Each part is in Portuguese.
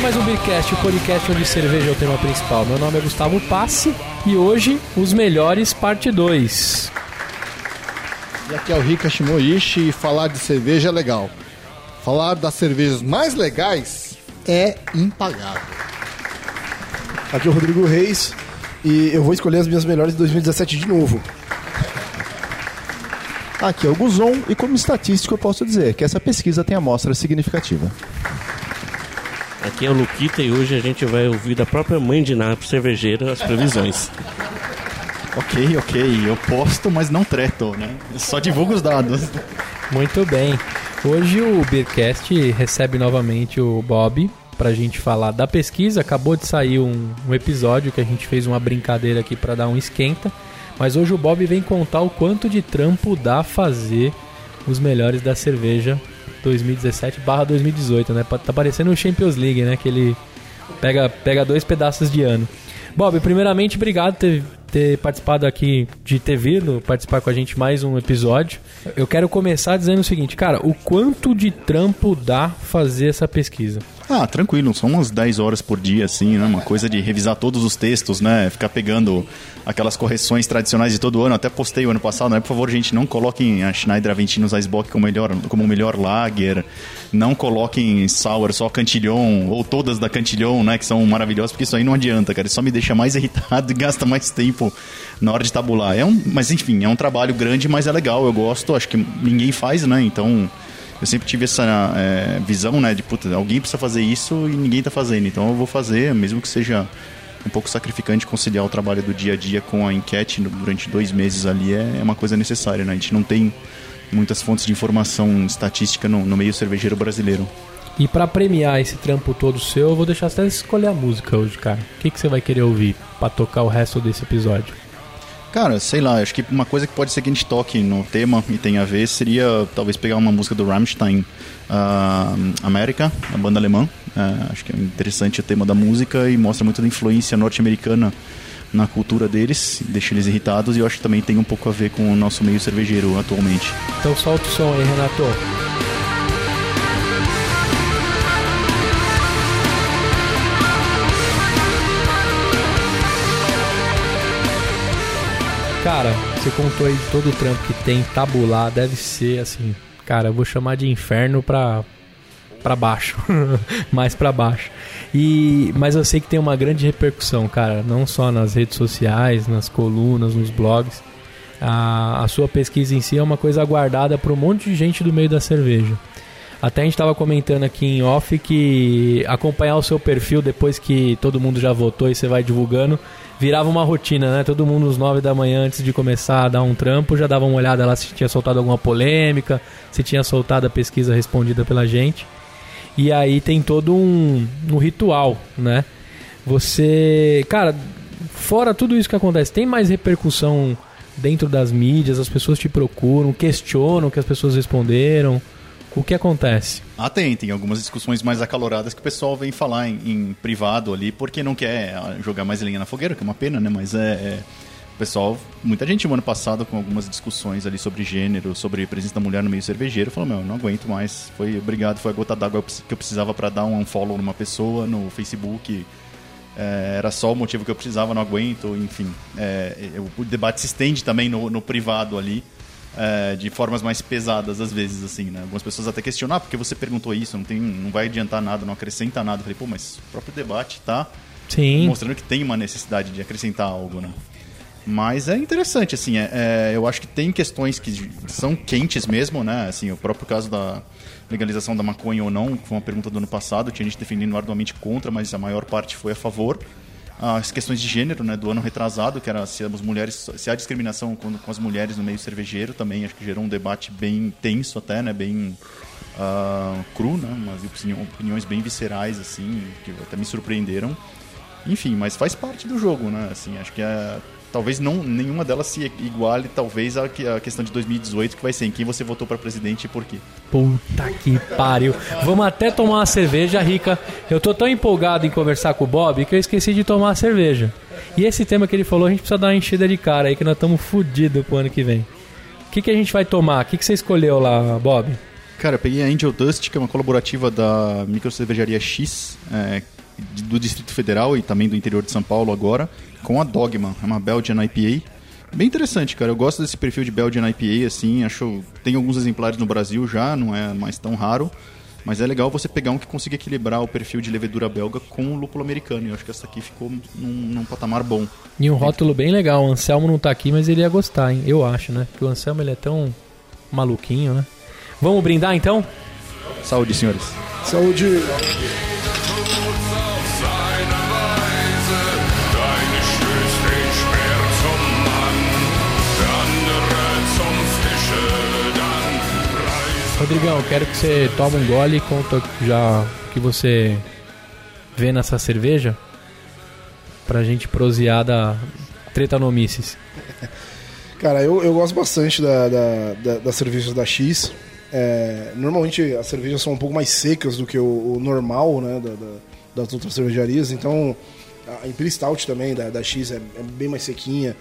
Começa mais um Beercast, o podcast onde cerveja é o tema principal. Meu nome é Gustavo Passe e hoje os melhores parte 2. E aqui é o Rika Shimoishi e falar de cerveja é legal. Falar das cervejas mais legais é impagável. Aqui é o Rodrigo Reis e eu vou escolher as minhas melhores de 2017 de novo. Aqui é o Guzon e como estatístico eu posso dizer que essa pesquisa tem amostra significativa. Aqui é o Luquita e hoje a gente vai ouvir da própria mãe de Napo cervejeira as previsões. Ok, ok, eu posto, mas não treto, né? Eu só divulgo os dados. Muito bem. Hoje o Beercast recebe novamente o Bob pra gente falar da pesquisa. Acabou de sair um, um episódio que a gente fez uma brincadeira aqui para dar um esquenta. Mas hoje o Bob vem contar o quanto de trampo dá fazer os melhores da cerveja 2017/2018, né? Tá parecendo o Champions League, né? Que ele pega, pega dois pedaços de ano. Bob, primeiramente, obrigado por ter, ter participado aqui, de ter vindo participar com a gente mais um episódio. Eu quero começar dizendo o seguinte, cara, o quanto de trampo dá fazer essa pesquisa? Ah, tranquilo, são umas 10 horas por dia, assim, né? Uma coisa de revisar todos os textos, né? Ficar pegando aquelas correções tradicionais de todo ano. Até postei o ano passado, né? Por favor, gente, não coloquem a Schneider Aventinos Icebox como melhor, como melhor lager. Não coloquem Sour só Cantillon, ou todas da Cantillon, né? Que são maravilhosas, porque isso aí não adianta, cara. Isso só me deixa mais irritado e gasta mais tempo na hora de tabular. É um, mas enfim, é um trabalho grande, mas é legal, eu gosto. Acho que ninguém faz, né? Então eu sempre tive essa é, visão, né, de puta, alguém precisa fazer isso e ninguém tá fazendo, então eu vou fazer, mesmo que seja um pouco sacrificante conciliar o trabalho do dia a dia com a enquete durante dois meses ali é uma coisa necessária, né? A gente não tem muitas fontes de informação estatística no, no meio cervejeiro brasileiro. E para premiar esse trampo todo seu, eu vou deixar você escolher a música hoje, cara. O que, que você vai querer ouvir para tocar o resto desse episódio? Cara, sei lá, acho que uma coisa que pode ser que a gente toque no tema e tenha a ver seria talvez pegar uma música do Rammstein, uh, América, a banda alemã. Uh, acho que é interessante o tema da música e mostra muito da influência norte-americana na cultura deles, deixa eles irritados e eu acho que também tem um pouco a ver com o nosso meio cervejeiro atualmente. Então solta o som aí, Renato. Cara, você contou aí todo o trampo que tem, tabular, deve ser assim. Cara, eu vou chamar de inferno pra, pra baixo. Mais pra baixo. E, mas eu sei que tem uma grande repercussão, cara. Não só nas redes sociais, nas colunas, nos blogs. A, a sua pesquisa em si é uma coisa aguardada por um monte de gente do meio da cerveja. Até a gente estava comentando aqui em off que acompanhar o seu perfil depois que todo mundo já votou e você vai divulgando virava uma rotina, né? Todo mundo às nove da manhã antes de começar a dar um trampo já dava uma olhada lá se tinha soltado alguma polêmica, se tinha soltado a pesquisa respondida pela gente. E aí tem todo um, um ritual, né? Você, cara, fora tudo isso que acontece, tem mais repercussão dentro das mídias, as pessoas te procuram, questionam o que as pessoas responderam. O que acontece? Ah, tem. Tem algumas discussões mais acaloradas que o pessoal vem falar em, em privado ali, porque não quer ah, jogar mais lenha na fogueira, que é uma pena, né? Mas é, é pessoal, muita gente no ano passado com algumas discussões ali sobre gênero, sobre presença da mulher no meio cervejeiro, falou, meu, não aguento mais, foi obrigado, foi a gota d'água que eu precisava para dar um follow numa pessoa no Facebook, é, era só o motivo que eu precisava, não aguento, enfim. É, o debate se estende também no, no privado ali, é, de formas mais pesadas às vezes, assim, né? Algumas pessoas até questionam, ah, porque você perguntou isso, não, tem, não vai adiantar nada, não acrescenta nada. Eu falei, pô, mas o próprio debate tá Sim. mostrando que tem uma necessidade de acrescentar algo, né? Mas é interessante, assim, é, é, eu acho que tem questões que são quentes mesmo, né? Assim, o próprio caso da legalização da maconha ou não, foi uma pergunta do ano passado, tinha gente defendendo arduamente contra, mas a maior parte foi a favor as questões de gênero, né, do ano retrasado, que era se as mulheres, se há discriminação com, com as mulheres no meio cervejeiro, também acho que gerou um debate bem tenso até, né, bem uh, cru, né, umas opiniões bem viscerais assim, que até me surpreenderam. Enfim, mas faz parte do jogo, né? Assim, acho que é talvez não nenhuma delas se iguale talvez a, a questão de 2018 que vai ser em quem você votou para presidente e por quê. Puta que pariu. Vamos até tomar uma cerveja, Rica. Eu tô tão empolgado em conversar com o Bob que eu esqueci de tomar a cerveja. E esse tema que ele falou, a gente precisa dar uma enchida de cara aí que nós estamos fodidos pro ano que vem. O que, que a gente vai tomar? O que, que você escolheu lá, Bob? Cara, eu peguei a Angel Dust, que é uma colaborativa da Micro Cervejaria X, é, do Distrito Federal e também do interior de São Paulo agora, com a Dogma, é uma Belgian IPA. Bem interessante, cara. Eu gosto desse perfil de Belgian IPA, assim, acho... Tem alguns exemplares no Brasil já, não é mais tão raro. Mas é legal você pegar um que consiga equilibrar o perfil de levedura belga com o lúpulo americano. E eu acho que essa aqui ficou num, num patamar bom. E um rótulo bem legal. O Anselmo não tá aqui, mas ele ia gostar, hein? Eu acho, né? Porque o Anselmo ele é tão maluquinho, né? Vamos brindar então? Saúde, senhores. Saúde. Rodrigão, quero que você tome um gole e conta já o que você vê nessa cerveja pra gente prosear da Tretanomices. Cara, eu, eu gosto bastante da, da, da- das cervejas da X. É, normalmente as cervejas são um pouco mais secas do que o, o normal, né, da- da- das outras cervejarias. Então a Imperial Stout também da, da X é, é bem mais sequinha.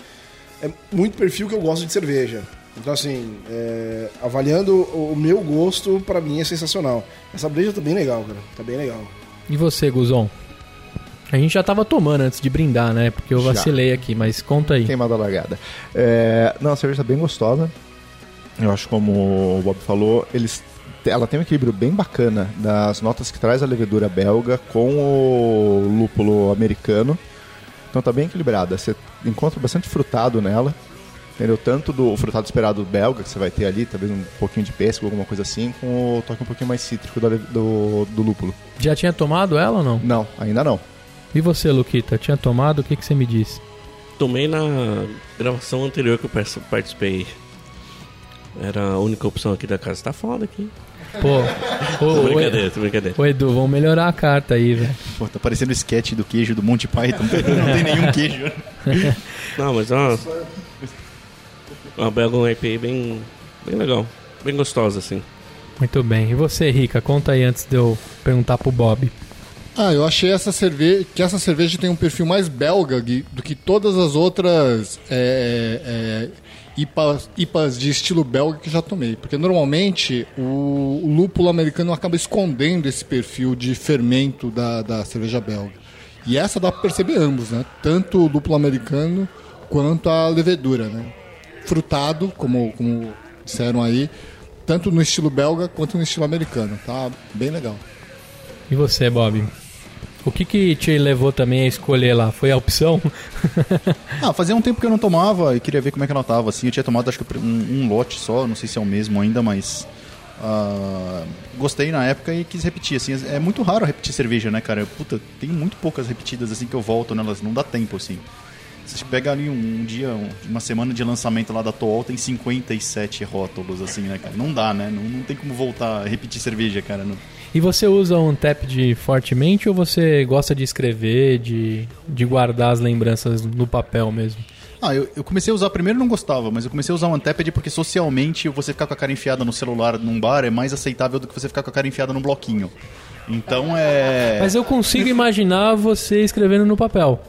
É muito perfil que eu gosto de cerveja. Então assim, é, avaliando o, meu gosto, pra mim é sensacional. Essa breja tá bem legal, cara. Tá bem legal. E você, Guzon? A gente já tava tomando antes de brindar, né? Porque eu Já. vacilei aqui, mas conta aí. Queimada largada. É, não, a cerveja tá bem gostosa. Eu acho como o Bob falou, eles, ela tem um equilíbrio bem bacana das notas que traz a levedura belga com o lúpulo americano. Então tá bem equilibrada. Você encontra bastante frutado nela. Entendeu? Tanto do frutado esperado belga, que você vai ter ali, talvez um pouquinho de pêssego, alguma coisa assim, com o toque um pouquinho mais cítrico le- do, do lúpulo. Já tinha tomado ela ou não? Não, ainda não. E você, Luquita? Tinha tomado? O que, que você me disse? Tomei na gravação anterior que eu par- participei. Era a única opção aqui da casa. Tá foda aqui. Pô, Tô brincadeira, tô brincadeira. ô, Edu, vamos melhorar a carta aí, velho. Pô, tá parecendo o sketch do queijo do Monty Python. Não tem nenhum queijo. Não, mas é uma, uma Belgian IPA bem, bem legal. Bem gostosa, assim. Muito bem. E você, Rica? Conta aí antes de eu perguntar pro Bob. Ah, eu achei essa cerveja que essa cerveja tem um perfil mais belga do que todas as outras é, é, IPAs, IPAs de estilo belga que já tomei. Porque normalmente o, o lúpulo americano acaba escondendo esse perfil de fermento da, da cerveja belga. E essa dá para perceber ambos, né? Tanto o lúpulo americano quanto a levedura, né? Frutado, como, como disseram aí, tanto no estilo belga quanto no estilo americano. Tá bem legal. E você, Bob? O que que te levou também a escolher lá? Foi a opção? Ah, fazia um tempo que eu não tomava e queria ver como é que ela tava. Assim, eu tinha tomado acho que um, um lote só, não sei se é o mesmo ainda, mas ah, gostei na época e quis repetir. Assim, é muito raro repetir cerveja, né, cara? Puta, tem muito poucas repetidas assim que eu volto nelas, não dá tempo assim. Você pega ali um, um dia, um- uma semana de lançamento lá da Tool, tem 57 rótulos, assim, né, cara? Não dá, né? Não, não tem como voltar a repetir cerveja, cara. Não- E você usa um de fortemente ou você gosta de escrever, de, de guardar as lembranças no papel mesmo? Ah, eu, eu comecei a usar, primeiro não gostava, mas eu comecei a usar o Untapped porque socialmente você ficar com a cara enfiada no celular num bar é mais aceitável do que você ficar com a cara enfiada num bloquinho. Então é. Mas eu consigo imaginar você escrevendo no papel.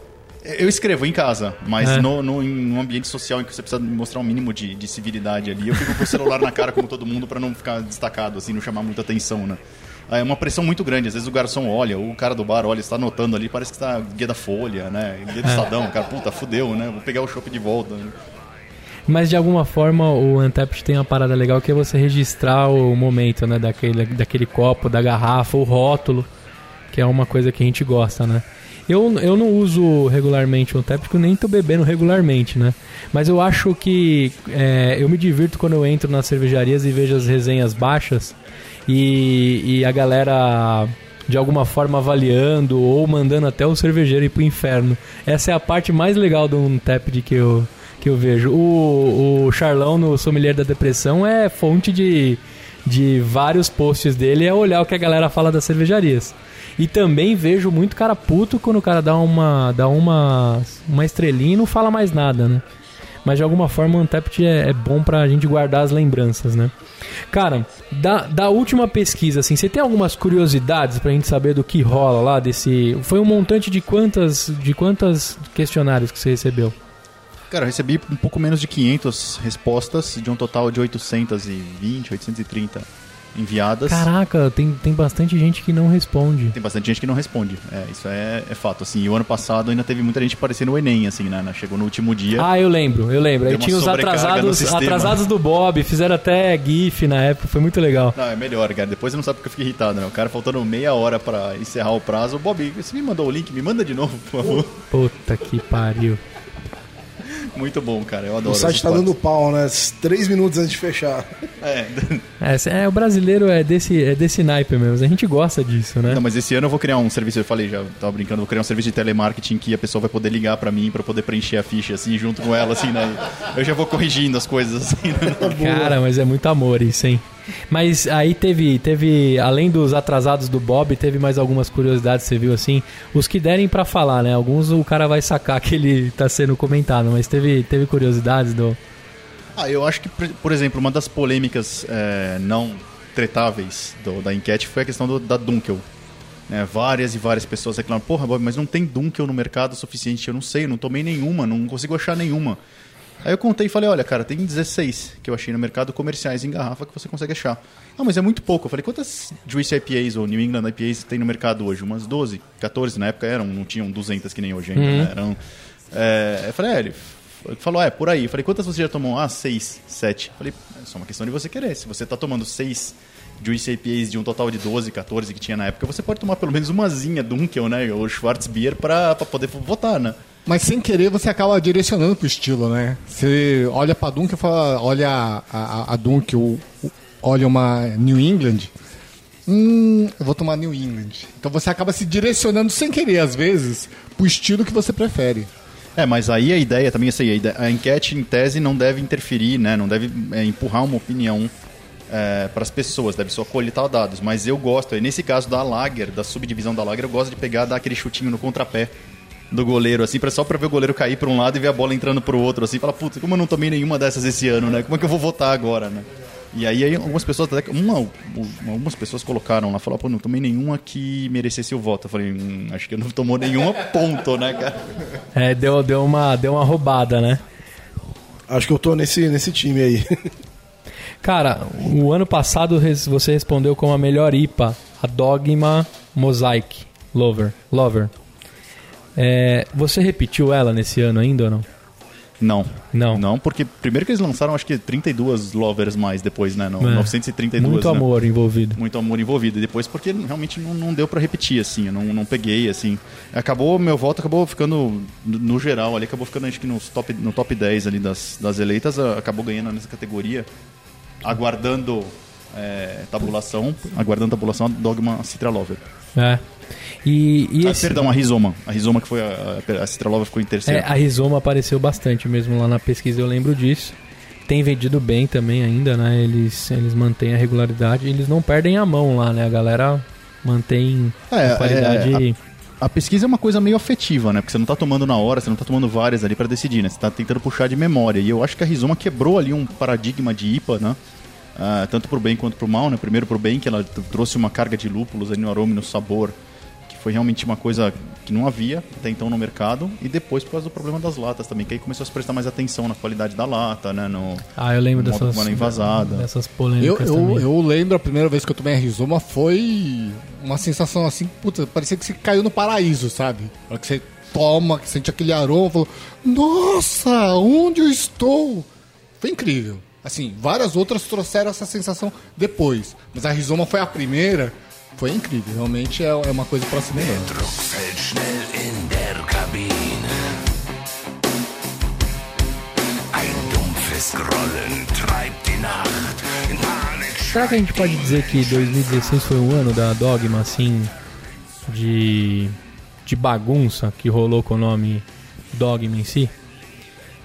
Eu escrevo em casa, mas É. no, no, em um ambiente social em que você precisa mostrar um mínimo de, de civilidade ali, eu fico com o celular na cara como todo mundo pra não ficar destacado, assim, não chamar muita atenção, né? É uma pressão muito grande. Às vezes o garçom olha, o cara do bar olha, está anotando ali, parece que está guia da Folha, né? Guia do É. Estadão, cara, puta, fudeu, né? Vou pegar o chopp de volta. né? Mas de alguma forma o Untapped tem uma parada legal que é você registrar o momento, né? Daquele, daquele copo, da garrafa, o rótulo, que é uma coisa que a gente gosta, né? Eu, eu não uso regularmente o Untapped porque nem tô bebendo regularmente, né? Mas eu acho que é, eu me divirto quando eu entro nas cervejarias e vejo as resenhas baixas e, e a galera de alguma forma avaliando ou mandando até o cervejeiro ir pro inferno. Essa é a parte mais legal do Untapped que eu, que eu vejo. O, o Charlão no Sommelier da Depressão é fonte de, de vários posts dele, é olhar o que a galera fala das cervejarias. E também vejo muito cara puto quando o cara dá uma, dá uma, uma estrelinha e não fala mais nada, né? Mas de alguma forma o Untapped é, é bom pra gente guardar as lembranças, né? Cara, da, da última pesquisa, assim, você tem algumas curiosidades pra gente saber do que rola lá desse. Foi um montante de quantas, de quantas questionários que você recebeu? Cara, eu recebi um pouco menos de 500 respostas, de um total de 820, 830. Enviadas. Caraca, tem, tem bastante gente que não responde. Tem bastante gente que não responde. É, isso é, é fato. Assim, e o ano passado ainda teve muita gente parecendo o Enem, assim, né? Chegou no último dia. Ah, eu lembro, eu lembro. Aí tinha os no atrasados, atrasados do Bob, fizeram até GIF na época, foi muito legal. Não, é melhor, cara. Depois você não sabe porque eu fiquei irritado, né? O cara faltando meia hora pra encerrar o prazo. Bob, você me mandou o link? Me manda de novo, por favor. Puta que pariu. Muito bom, cara. Eu adoro O site tá partes. dando pau, né? Três minutos antes de fechar. É. É, é, o brasileiro é desse, é desse naipe mesmo, a gente gosta disso, né? Não, mas esse ano eu vou criar um serviço, eu falei já, tava brincando, vou criar um serviço de telemarketing que a pessoa vai poder ligar pra mim pra poder preencher a ficha, assim, junto com ela, assim, né? Eu já vou corrigindo as coisas, assim, né? Cara, mas é muito amor isso, hein? Mas aí teve, teve, além dos atrasados do Bob, teve mais algumas curiosidades, você viu assim? Os que derem pra falar, né? Alguns o cara vai sacar que ele tá sendo comentado, mas teve, teve curiosidades do. Ah, eu acho que, por- exemplo, uma das polêmicas é, não tretáveis do- da enquete foi a questão do- da Dunkel. né? várias e várias pessoas reclamam, porra, Bob, mas não tem Dunkel no mercado suficiente, eu não sei, eu não tomei nenhuma, não consigo achar nenhuma. Aí eu contei e falei, olha, cara, tem 16 que eu achei no mercado comerciais em garrafa que você consegue achar. Ah, mas é muito pouco. Eu falei, quantas Juice IPAs ou New England IPAs tem no mercado hoje? Umas 12, 14 na época eram, não tinham 200 que nem hoje ainda, né? Eram... É, eu falei, é, ele falou, é, por aí. Eu falei, quantas você já tomou? Ah, seis, sete. Eu falei, é só uma questão de você querer. Se você tá tomando seis Juice IPAs de um total de 12, 14 que tinha na época, você pode tomar pelo menos umazinha Dunkel, né? Ou Schwarzbier pra poder votar, né? Mas sem querer você acaba direcionando pro estilo, né? Você olha pra Dunk e fala, olha a, a, a Dunk, ou olha uma New England. Hum, eu vou tomar New England. Então você acaba se direcionando sem querer, às vezes, pro estilo que você prefere. É, mas aí a ideia também, assim, a, ide- a enquete em tese não deve interferir, né? Não deve é, empurrar uma opinião para as pessoas, deve só coletar dados. Mas eu gosto, e nesse caso da Lager, da subdivisão da Lager, eu gosto de pegar, dar aquele chutinho no contrapé do goleiro, assim, pra, só pra ver o goleiro cair pra um lado e ver a bola entrando pro outro, assim, fala, putz, como eu não tomei nenhuma dessas esse ano, né? Como é que eu vou votar agora, né? E aí, aí algumas pessoas, até, uma, algumas pessoas colocaram lá, falaram, pô, não tomei nenhuma que merecesse o voto. Eu falei, hum, acho que eu não tomou nenhuma ponto, né, cara? É, deu, deu, uma, deu uma roubada, né? Acho que eu tô nesse, nesse time aí. Cara, o ano passado você respondeu com a melhor IPA, a Dogma Mosaic Lover. Lover. É, você repetiu ela nesse ano ainda ou não? Não. Não. Não, porque primeiro que eles lançaram, acho que 32 lovers mais depois, né? No, É. 932. Muito né? amor envolvido. Muito amor envolvido. E depois porque realmente não, não deu pra repetir, assim. Eu não, não peguei, assim. Acabou, meu voto acabou ficando, no, geral, ali, acabou ficando, acho que nos top, no top 10 ali das, das eleitas. Acabou ganhando nessa categoria. Aguardando é, tabulação. Aguardando tabulação, Dogma Citra Lover. É. E, e Ah, esse- perdão, a Rizoma. A Rizoma que foi a, a, a Citra Lover ficou em terceiro. É, a Rizoma apareceu bastante mesmo lá na pesquisa, eu lembro disso. Tem vendido bem também ainda, né? Eles, eles mantêm a regularidade, eles não perdem a mão lá, né? A galera mantém É, a qualidade. A pesquisa é uma coisa meio afetiva, né? Porque você não tá tomando na hora, você não tá tomando várias ali pra decidir, né? Você tá tentando puxar de memória. E eu acho que a Rizoma quebrou ali um paradigma de IPA, né? Ah, tanto pro bem quanto pro mal, né? Primeiro pro bem, que ela trouxe uma carga de lúpulos ali no aroma e no sabor, foi realmente uma coisa que não havia até então no mercado. E depois por causa do problema das latas também, que aí começou a se prestar mais atenção na qualidade da lata, né? No, Ah, eu lembro dessas, ela envasada. dessas Eu, polêmicas eu, também. eu lembro a primeira vez que eu tomei a Rizoma foi uma sensação assim, puta, parecia que você caiu no paraíso, sabe? Na hora que você toma, que sente aquele aroma, falou, nossa, onde eu estou? Foi incrível. Assim, várias outras trouxeram essa sensação depois. Mas a Rizoma foi a primeira, foi incrível. Realmente é, é uma coisa pra se lembrar. Será que a gente pode dizer que 2016 foi um ano da Dogma, assim, de, de bagunça que rolou com o nome Dogma em si?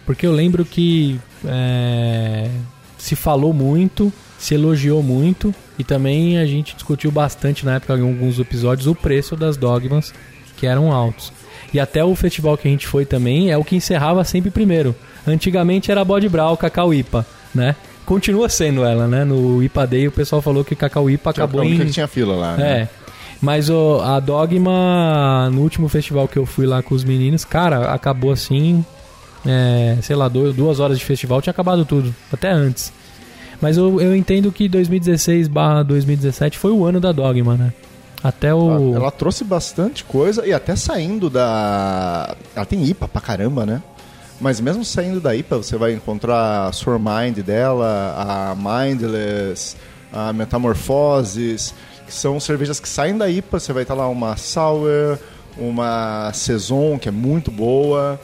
Porque eu lembro que é, se falou muito, se elogiou muito e também a gente discutiu bastante na época em alguns episódios o preço das Dogmas que eram altos. E até o festival que a gente foi também é o que encerrava sempre primeiro. Antigamente era Bode Brau, Cacau IPA, né? Continua sendo ela, né? No IPA Day o pessoal falou que Cacau IPA acabou Acabou em... que tinha fila lá. né? É. Mas o, a Dogma, no último festival que eu fui lá com os meninos, cara, acabou assim. é, sei lá, du- duas horas de festival tinha acabado tudo. Até antes. Mas eu, eu entendo que 2016 barra 2017 foi o ano da Dogma, né? Até o. Ela, ela trouxe bastante coisa e até saindo da. Ela tem IPA pra caramba, né? Mas mesmo saindo da IPA, você vai encontrar a Sour Mind dela, a Mindless, a Metamorphoses, que são cervejas que saem da IPA. Você vai estar lá uma Sour, uma Saison, que é muito boa.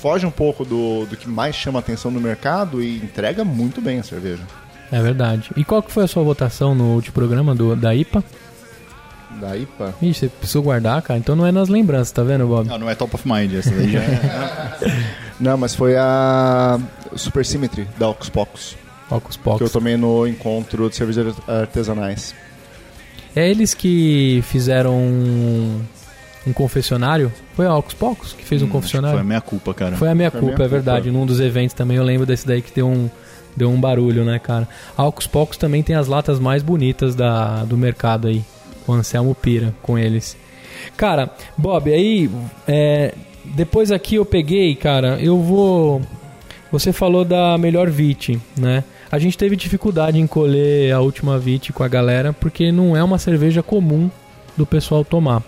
Foge um pouco do, do que mais chama atenção no mercado e entrega muito bem a cerveja. É verdade. E qual que foi a sua votação no último programa do, da IPA? Da IPA. Ih, você precisou guardar, cara? Então não é nas lembranças, tá vendo, Bob? Não, não é top of mind, essa daí já é. Não, mas foi a Super Symmetry da Ocus Pocus, Ocus que eu tomei no encontro de cervejas artesanais. É eles que fizeram um, um confessionário? Foi a Ocus Pocus que fez um Hum, Foi confessionário? a minha culpa, cara. Foi a minha Foi a culpa, minha é verdade. culpa. Num dos eventos também eu lembro desse daí que deu um, deu um barulho, né, cara? A Ocus Pocus também tem as latas mais bonitas da, do mercado aí. O Anselmo pira com eles. Cara, Bob, aí é, depois aqui eu peguei, cara, eu vou. Você falou da melhor VIT, né? A gente teve dificuldade em colher a última VIT com a galera porque não é uma cerveja comum do pessoal tomar.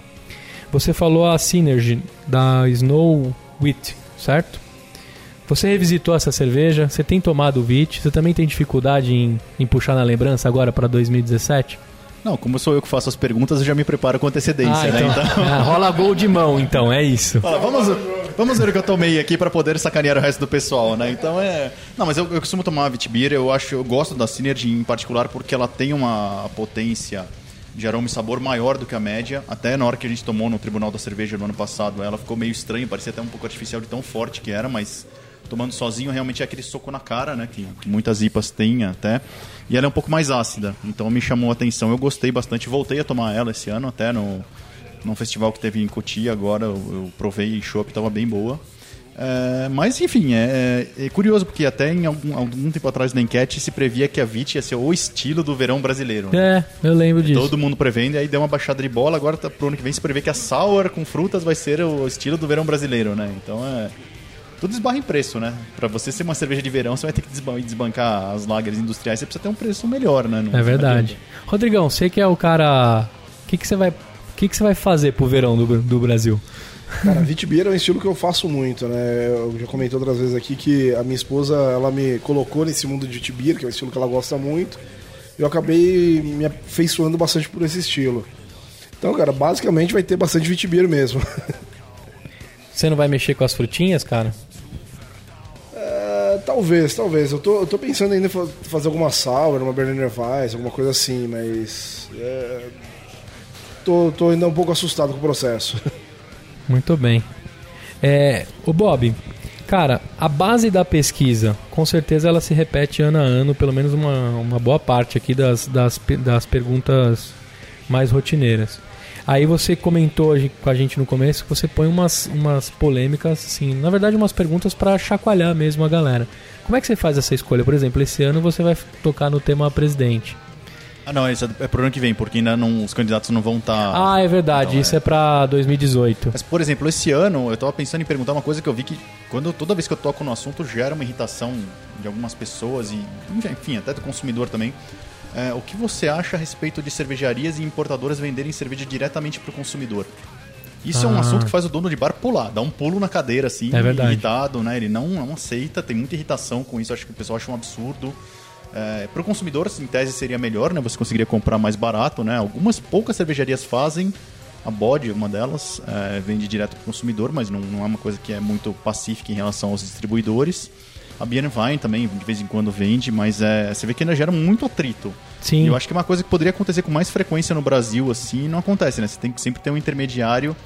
Você falou a Synergy da Snow Wheat, certo? Você revisitou essa cerveja, você tem tomado o VIT, você também tem dificuldade em, em puxar na lembrança agora para 2017? Não, como sou eu que faço as perguntas, eu já me preparo com antecedência, né? Então. Ah, rola gol de mão, então, é isso. Fala, vamos, vamos ver o que eu tomei aqui pra poder sacanear o resto do pessoal, né? Então é. Não, mas eu, eu costumo tomar a Vitibir, eu acho, eu gosto da Synergy em particular porque ela tem uma potência de aroma e sabor maior do que a média. Até na hora que a gente tomou no Tribunal da Cerveja no ano passado, ela ficou meio estranha, parecia até um pouco artificial de tão forte que era, mas tomando sozinho realmente é aquele soco na cara, né? Que, que muitas IPAs têm até. E ela é um pouco mais ácida, então me chamou a atenção. Eu gostei bastante, voltei a tomar ela esse ano até no num festival que teve em Cotia agora, eu, eu provei em chopp, estava bem boa. É, mas enfim, é, é curioso porque até em algum, algum tempo atrás na enquete se previa que a VIT ia ser o estilo do verão brasileiro. né? É, eu lembro disso. Todo mundo prevendo, e aí deu uma baixada de bola. Agora, tá, pro ano que vem, se prevê que a Sour com frutas vai ser o estilo do verão brasileiro, né? Então é. Tudo esbarra em preço, né? Pra você ser uma cerveja de verão, você vai ter que desban- desbancar as lagers industriais, você precisa ter um preço melhor, né? Não- É verdade. Rodrigão, você que é o cara. O que, que você vai. O que, que você vai fazer pro verão do, do Brasil? Cara, Vitibir é um estilo que eu faço muito, né? Eu já comentei outras vezes aqui que a minha esposa, ela me colocou nesse mundo de Vitibir, que é um estilo que ela gosta muito. E eu acabei me afeiçoando bastante por esse estilo. Então, cara, basicamente vai ter bastante Vitibir mesmo. Você não vai mexer com as frutinhas, cara? Talvez, talvez. Eu tô, eu tô pensando ainda em fa- fazer alguma sour, uma Berliner Weiss, alguma coisa assim, mas... é, tô, tô ainda um pouco assustado com o processo. Muito bem. É, o Bob, cara, a base da pesquisa, com certeza ela se repete ano a ano, pelo menos uma, uma boa parte aqui das, das, das perguntas mais rotineiras. Aí você comentou com a gente no começo que você põe umas, umas polêmicas, assim, na verdade umas perguntas pra chacoalhar mesmo a galera. Como é que você faz essa escolha? Por exemplo, esse ano você vai tocar no tema presidente. Ah, não, isso é pro ano que vem, porque ainda não, os candidatos não vão estar. Ah, é verdade, Então, isso é pra 2018. Mas, por exemplo, esse ano eu tava pensando em perguntar uma coisa que eu vi que quando toda vez que eu toco no assunto gera uma irritação de algumas pessoas e, enfim, até do consumidor também. É, o que você acha a respeito de cervejarias e importadoras venderem cerveja diretamente para o consumidor? Isso é um Ah. assunto que faz o dono de bar pular, dar um pulo na cadeira, assim, É irritado, né? Ele não, não aceita, tem muita irritação com isso, acho que o pessoal acha um absurdo. É, para o consumidor, em tese, seria melhor, né? Você conseguiria comprar mais barato, né? Algumas poucas cervejarias fazem, a Bode, uma delas, é, vende direto para o consumidor, mas não, não é uma coisa que é muito pacífica em relação aos distribuidores. A Bienwein também, de vez em quando, vende, mas é, você vê que ainda gera muito atrito. Sim. E eu acho que é uma coisa que poderia acontecer com mais frequência no Brasil, assim, não acontece, né? Você tem que sempre ter um intermediário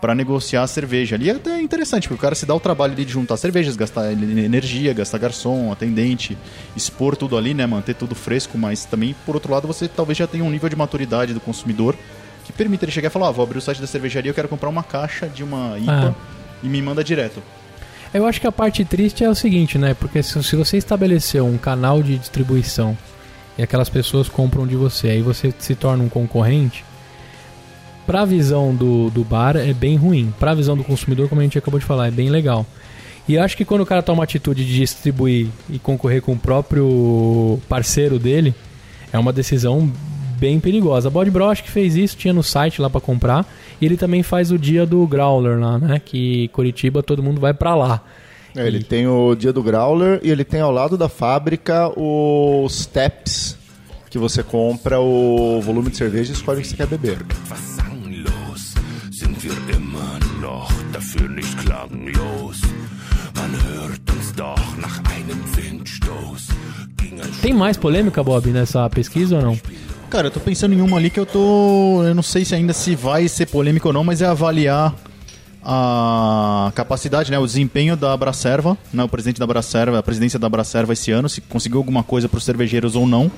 para negociar a cerveja. Ali é até interessante, porque o cara se dá o trabalho ali de juntar cervejas, gastar energia, gastar garçom, atendente, expor tudo ali, né? Manter tudo fresco, mas também, por outro lado, você talvez já tenha um nível de maturidade do consumidor que permite ele chegar e falar, ah, vou abrir o site da cervejaria, eu quero comprar uma caixa de uma IPA e me manda direto. Eu acho que a parte triste é o seguinte, né? Porque se, se você estabeleceu um canal de distribuição e aquelas pessoas compram de você, aí você se torna um concorrente, pra visão do, do bar é bem ruim. Pra visão do consumidor, como a gente acabou de falar, é bem legal. E acho que quando o cara toma a atitude de distribuir e concorrer com o próprio parceiro dele, é uma decisão bem perigosa. A Body Bro acho que fez isso, tinha no site lá pra comprar. E ele também faz o dia do Growler lá, né? Que Curitiba todo mundo vai pra lá. É, ele tem o dia do Growler e ele tem ao lado da fábrica os Steps, que você compra o volume de cerveja e escolhe o que você quer beber. Tem mais polêmica, Bob, nessa pesquisa ou não? Cara, eu tô pensando em uma ali que eu tô. Eu não sei se ainda se vai ser polêmico ou não, mas é avaliar a capacidade, né, o desempenho da Abracerva, né, o presidente da Abracerva, a presidência da Abracerva esse ano, se conseguiu alguma coisa para os cervejeiros ou não.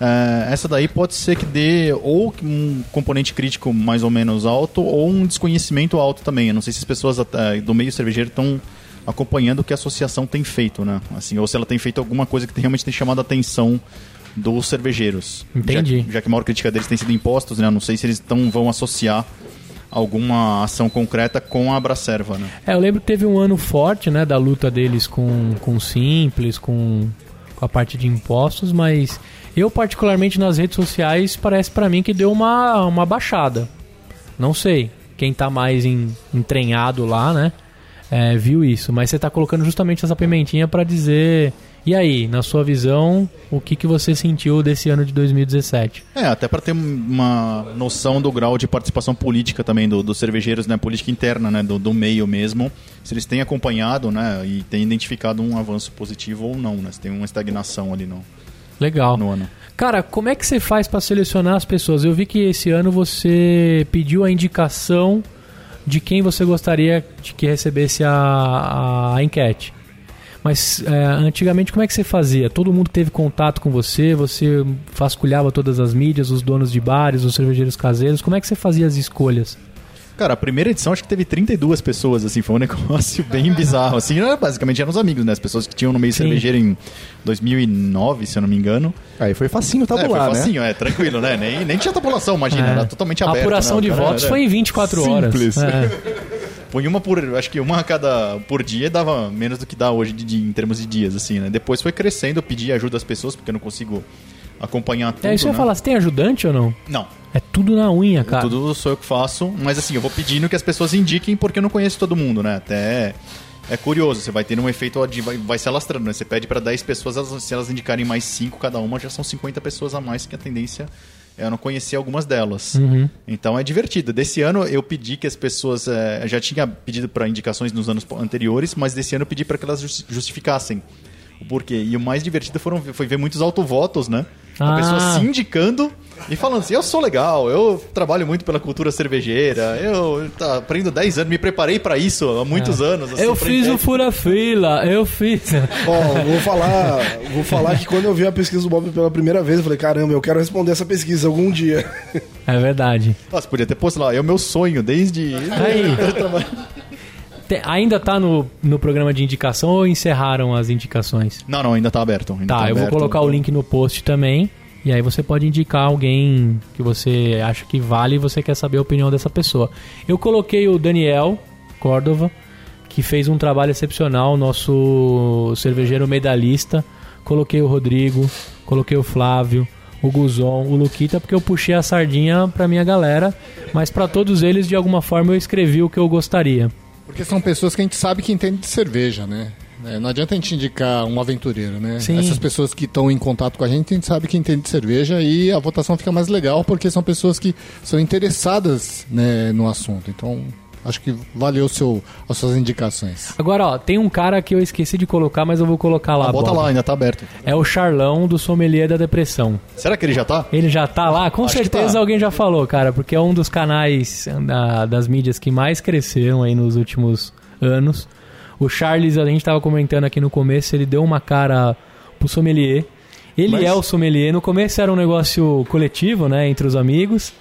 É, essa daí pode ser que dê ou um componente crítico mais ou menos alto ou um desconhecimento alto também. Eu não sei se as pessoas do meio cervejeiro estão acompanhando o que a associação tem feito, né? Assim, ou se ela tem feito alguma coisa que realmente tem chamado a atenção dos cervejeiros. Entendi. Já, já que a maior crítica deles tem sido impostos, né? Não sei se eles tão, vão associar alguma ação concreta com a Abracerva, né? É, eu lembro que teve um ano forte, né, da luta deles com, com o Simples, com, com a parte de impostos, mas eu particularmente nas redes sociais parece pra mim que deu uma, uma baixada. Não sei, quem tá mais em, entrenhado lá, né, é, viu isso, mas você tá colocando justamente essa pimentinha pra dizer... E aí, na sua visão, o que, que você sentiu desse ano de 2017? É, até para ter uma noção do grau de participação política também do- dos cervejeiros, né? Política interna, né? Do, do meio mesmo. Se eles têm acompanhado, né? E têm identificado um avanço positivo ou não, né? Se tem uma estagnação ali no, Legal. no ano. Cara, como é que você faz pra selecionar as pessoas? Eu vi que esse ano você pediu a indicação de quem você gostaria de que recebesse a, a enquete. Mas é, antigamente como é que você fazia? Todo mundo teve contato com você, você vasculhava todas as mídias, os donos de bares, os cervejeiros caseiros. Como é que você fazia as escolhas? Cara, a primeira edição acho que teve 32 pessoas, assim, foi um negócio bem bizarro. Assim, era- basicamente eram os amigos, né? As pessoas que tinham no meio Sim. cervejeiro em 2009, se eu não me engano. Aí foi facinho é, foi tabular, né? facinho, é, tranquilo, né? Nem, nem tinha tabulação, imagina, É. era totalmente a aberto. apuração né? de cara votos era- foi em 24 horas. Simples. É. Põe uma por. Acho que uma a cada. por dia dava menos do que dá hoje de, dia- em termos de dias, assim, né? Depois foi crescendo, eu pedi ajuda às pessoas, porque eu não consigo acompanhar tudo. É isso eu né? falar, você tem ajudante ou não? Não. É tudo na unha, cara. Tudo sou eu que faço, mas assim, eu vou pedindo que as pessoas indiquem porque eu não conheço todo mundo, né? Até é curioso, você vai ter um efeito vai, vai se alastrando, né? Você pede para 10 pessoas, elas- se elas indicarem mais 5 cada uma, já são 50 pessoas a mais que a tendência é eu não conhecer algumas delas. Uhum. Então é divertido. Desse ano eu pedi que as pessoas. eu já tinha pedido para indicações nos anos anteriores, mas desse ano eu pedi para que elas jus- justificassem o porquê. E o mais divertido foram, foi ver muitos autovotos, né? A Ah. pessoa se indicando e falando assim: eu sou legal, eu trabalho muito pela cultura cervejeira, eu tá, aprendo 10 anos, me preparei para isso há muitos anos. assim, eu fiz o enquete." fura-fila, eu fiz. Ó, vou falar, vou falar que quando eu vi a pesquisa do Bob pela primeira vez, eu falei, caramba, eu quero responder essa pesquisa algum dia. É verdade. Nossa, podia ter posto lá, é o meu sonho desde. Aí. Te- ainda tá no, no programa de indicação ou encerraram as indicações? Não, não, ainda tá aberto. ainda Tá, eu vou aberto. colocar o link no post também. E aí você pode indicar alguém que você acha que vale e você quer saber a opinião dessa pessoa. Eu coloquei o Daniel Córdova, que fez um trabalho excepcional, nosso cervejeiro medalhista. Coloquei o Rodrigo, coloquei o Flávio, o Guzon, o Luquita, porque eu puxei a sardinha pra minha galera. Mas pra todos eles, de alguma forma, eu escrevi o que eu gostaria. Porque são pessoas que a gente sabe que entendem de cerveja, né? É, não adianta a gente indicar um aventureiro, né? Sim. Essas pessoas que estão em contato com a gente, a gente sabe que entende de cerveja e a votação fica mais legal porque são pessoas que são interessadas né, no assunto. Então, acho que valeu seu, as suas indicações. Agora, ó, tem um cara que eu esqueci de colocar, mas eu vou colocar lá. Ah, bota Bob. lá, ainda tá aberto. É o Charlão do Sommelier da Depressão. Será que ele já tá? Ele já tá lá? Com Acho certeza tá. alguém já falou, cara, porque é um dos canais da- das mídias que mais cresceram aí nos últimos anos. O Charles, a gente tava comentando aqui no começo, ele deu uma cara pro sommelier. Ele Mas- é o sommelier. No começo era um negócio coletivo, né, entre os amigos.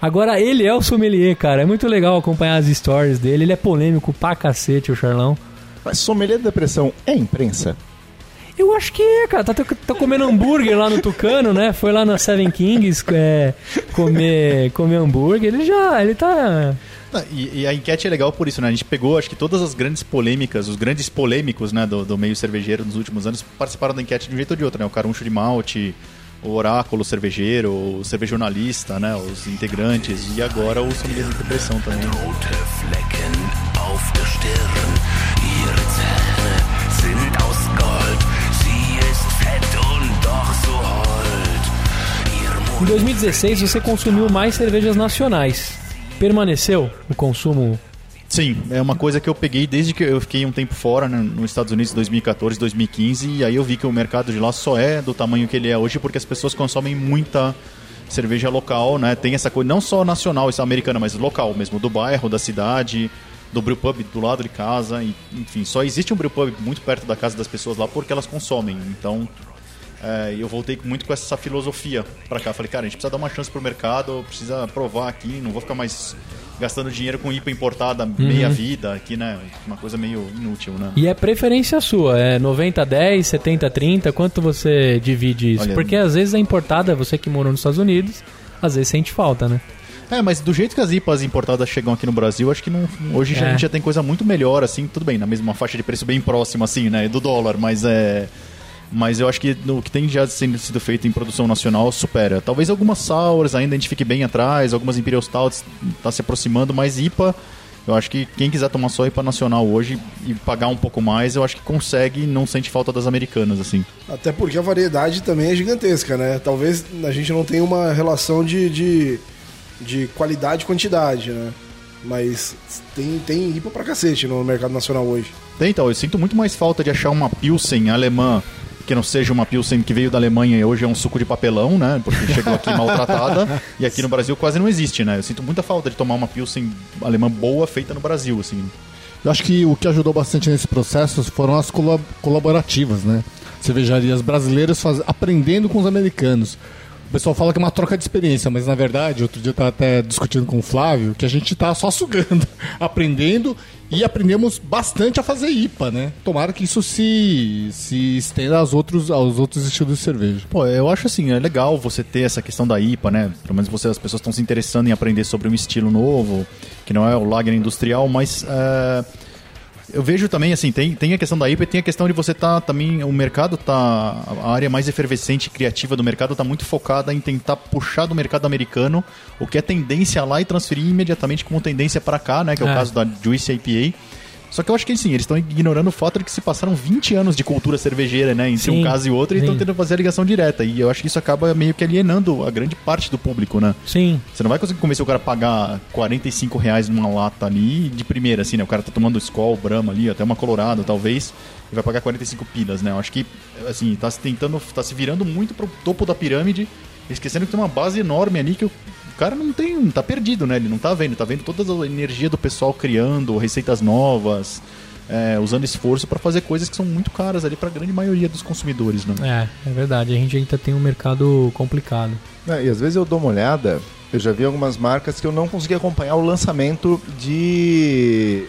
Agora ele é o sommelier, cara. É muito legal acompanhar as stories dele. Ele é polêmico pra cacete, o Charlão. Mas sommelier de depressão é imprensa? Eu acho que é, cara. Tá, tá- comendo hambúrguer lá no Tucano, né? Foi lá na Seven Kings é, comer, comer hambúrguer. Ele já. Ele tá. E, e a enquete é legal por isso, né? A gente pegou, acho que todas as grandes polêmicas, os grandes polêmicos né, do, do meio cervejeiro nos últimos anos participaram da enquete de um jeito ou de outro, né? O Caruncho de Malte, o Oráculo Cervejeiro, o Cervejornalista, né? Os integrantes e agora o Sommelier de Depressão também. Em 2016 você consumiu mais cervejas nacionais. Permaneceu o consumo? Sim, é uma coisa que eu peguei desde que eu fiquei um tempo fora, né, nos Estados Unidos, 2014, 2015, e aí eu vi que o mercado de lá só é do tamanho que ele é hoje porque as pessoas consomem muita cerveja local, né? Tem essa coisa, não só nacional, isso é americana, mas local mesmo, do bairro, da cidade, do brewpub do lado de casa, e, enfim, só existe um brewpub muito perto da casa das pessoas lá porque elas consomem. Então, é, eu voltei muito com essa filosofia pra cá. Falei, cara, a gente precisa dar uma chance pro mercado, precisa provar aqui, não vou ficar mais gastando dinheiro com IPA importada meia vida aqui, né? Uma coisa meio inútil, né? E é preferência sua? É 90-10, 70-30? Quanto você divide isso? Olha, Porque às vezes a importada, você que morou nos Estados Unidos, às vezes sente falta, né? É, mas do jeito que as IPAs importadas chegam aqui no Brasil, acho que não, hoje já- É. a gente já tem coisa muito melhor, assim, tudo bem, na mesma faixa de preço bem próxima, assim, né, do dólar, mas é... Mas eu acho que no que tem já sendo sido feito em produção nacional supera. Talvez algumas sours ainda a gente fique bem atrás, algumas Imperial Stouts tá se aproximando, mas IPA, eu acho que quem quiser tomar só IPA nacional hoje e pagar um pouco mais, eu acho que consegue e não sente falta das americanas, assim. Até porque a variedade também é gigantesca, né? Talvez a gente não tenha uma relação de, de, de qualidade e quantidade, né? Mas tem, tem IPA pra cacete no mercado nacional hoje. Tem, então, eu sinto muito mais falta de achar uma Pilsen alemã que não seja uma Pilsen que veio da Alemanha e hoje é um suco de papelão, né? Porque chegou aqui maltratada. E aqui no Brasil quase não existe, né? Eu sinto muita falta de tomar uma Pilsen alemã boa feita no Brasil, assim. Eu acho que o que ajudou bastante nesse processo foram as colab- colaborativas, né? Cervejarias brasileiras faz- aprendendo com os americanos. O pessoal fala que é uma troca de experiência, mas na verdade, outro dia eu estava até discutindo com o Flávio que a gente tá só sugando, aprendendo e aprendemos bastante a fazer IPA, né? Tomara que isso se, se estenda aos outros, aos outros estilos de cerveja. Pô, eu acho assim, é legal você ter essa questão da IPA, né? Pelo menos você, as pessoas estão se interessando em aprender sobre um estilo novo, que não é o lager industrial, mas é, eu vejo também, assim, tem, tem a questão da IPA e tem a questão de você tá também, o mercado tá, a área mais efervescente e criativa do mercado tá muito focada em tentar puxar do mercado americano o que é tendência lá e transferir imediatamente como tendência para cá, né? Que é o É. caso da Juice IPA. Só que eu acho que sim, eles estão ignorando o fato de que se passaram 20 anos de cultura cervejeira, né? Entre Sim, um caso e outro, e estão tentando fazer a ligação direta. E eu acho que isso acaba meio que alienando a grande parte do público, né? Sim. Você não vai conseguir convencer o cara a pagar 45 reais numa lata ali de primeira, assim, né? O cara tá tomando Skol, Brahma ali, até uma Colorado, talvez, e vai pagar 45 pilas, né? Eu acho que, assim, tá se tentando, tá se virando muito pro topo da pirâmide, esquecendo que tem uma base enorme ali que o cara não tem, tá perdido, né? Ele não tá vendo, tá vendo toda a energia do pessoal criando receitas novas, é, usando esforço pra fazer coisas que são muito caras ali pra grande maioria dos consumidores, né? É, é verdade. A gente ainda tem um mercado complicado. É, e às vezes eu dou uma olhada, eu já vi algumas marcas que eu não consegui acompanhar o lançamento de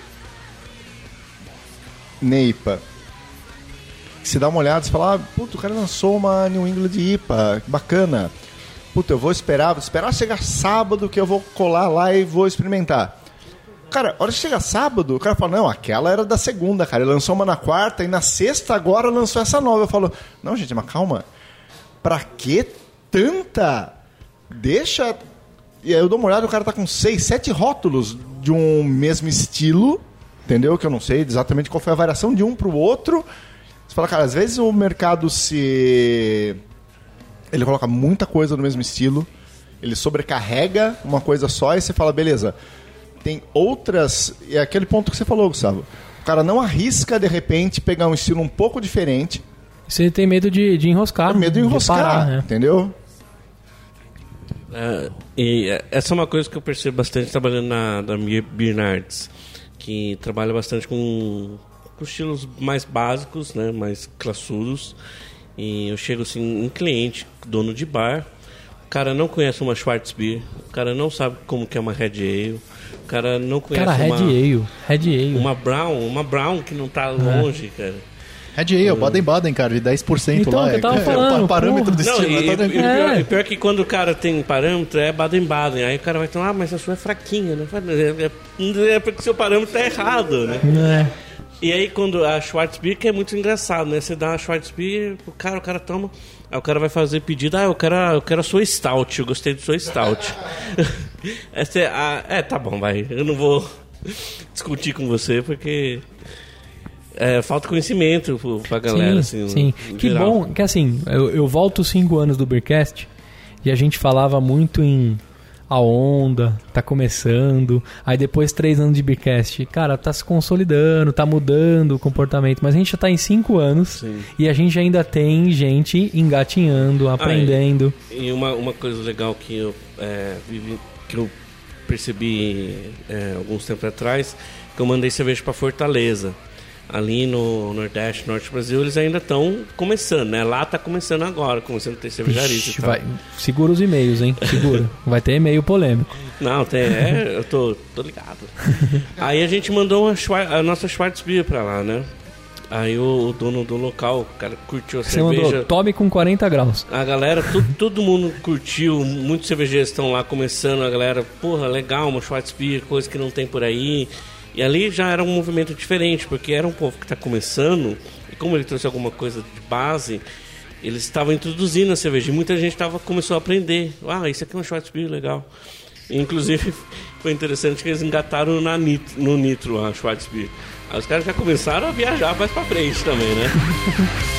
Neipa. Se dá uma olhada, você fala, ah, puta, o cara lançou uma New England IPA, que bacana. Puta, eu vou esperar, vou esperar chegar sábado que eu vou colar lá e vou experimentar. Cara, a hora que chega sábado, o cara fala, não, aquela era da segunda, cara. Ele lançou uma na quarta e na sexta agora lançou essa nova. Eu falo, não, gente, mas calma. Pra que tanta? Deixa. E aí eu dou uma olhada, o cara tá com seis, sete rótulos de um mesmo estilo, entendeu? Que eu não sei exatamente qual foi a variação de um pro outro. Você fala, cara, às vezes o mercado se. Ele coloca muita coisa no mesmo estilo, ele sobrecarrega uma coisa só e você fala, beleza. Tem outras. E é aquele ponto que você falou, Gustavo. O cara não arrisca, de repente, pegar um estilo um pouco diferente, Você tem medo de, de enroscar. com medo de enroscar, parar, né? entendeu? É, e é, essa é uma coisa que eu percebo bastante trabalhando na, na Nerds, que trabalha bastante com, com estilos mais básicos, né, mais classudos. E eu chego assim em cliente, dono de bar, o cara não conhece uma Schwarzbier, o cara não sabe como que é uma Red Ale, o cara não conhece Cara, Red uma, Ale. Red Ale. uma Brown, uma Brown que não tá longe, cara. Red Ale, Baden-Baden, cara, de 10% Então, lá. que eu tava é, falando, o parâmetro do porra. Não, estilo. e, lá tá e- e pior, É. e pior que quando o cara tem parâmetro é Baden-Baden. Aí o cara vai falar, ah, mas a sua é fraquinha, né? É, é, é porque o seu parâmetro tá errado, né? É. E aí quando a Schwarzbier, que é muito engraçado, né? Você dá uma Schwarzbier, o cara, o cara toma, aí o cara vai fazer pedido, ah, eu quero, a- eu quero a sua Stout, eu gostei do sua Stout. Essa é, a, é, tá bom, vai, eu não vou discutir com você, porque é, falta conhecimento pro- pra galera, sim, assim, sim. Que bom, que assim, eu, eu volto cinco anos do Beercast e a gente falava muito em a onda, tá começando, aí depois três anos de Beercast, cara, tá se consolidando, tá mudando o comportamento, mas a gente já tá em cinco anos Sim. e a gente ainda tem gente engatinhando, aprendendo. E uma, uma coisa legal que eu, é, que eu percebi é, alguns tempos atrás, que eu mandei cerveja para Fortaleza. Ali no Nordeste, Norte do Brasil, eles ainda estão começando, né? Lá tá começando agora, começando a ter cervejaria. e vai, segura os e-mails, hein? Segura. Vai ter e-mail polêmico. Não, tem, é, eu tô, tô ligado. Aí a gente mandou uma a nossa Schwarzbier pra lá, né? Aí o, o dono do local, o cara curtiu a Você cerveja. mandou tome com 40 graus. A galera, todo, todo mundo curtiu, muitos cervejeiros estão lá começando, a galera, porra, legal, uma Schwarzbier, coisa que não tem por aí. E ali já era um movimento diferente, porque era um povo que está começando, e como ele trouxe alguma coisa de base, eles estavam introduzindo a cerveja, e muita gente tava, começou a aprender. Ah, isso aqui é uma Schwarzbier, legal. E, inclusive, foi interessante que eles engataram na nit- no Nitro a Schwarzbier. Aí os caras já começaram a viajar mais pra frente também, né?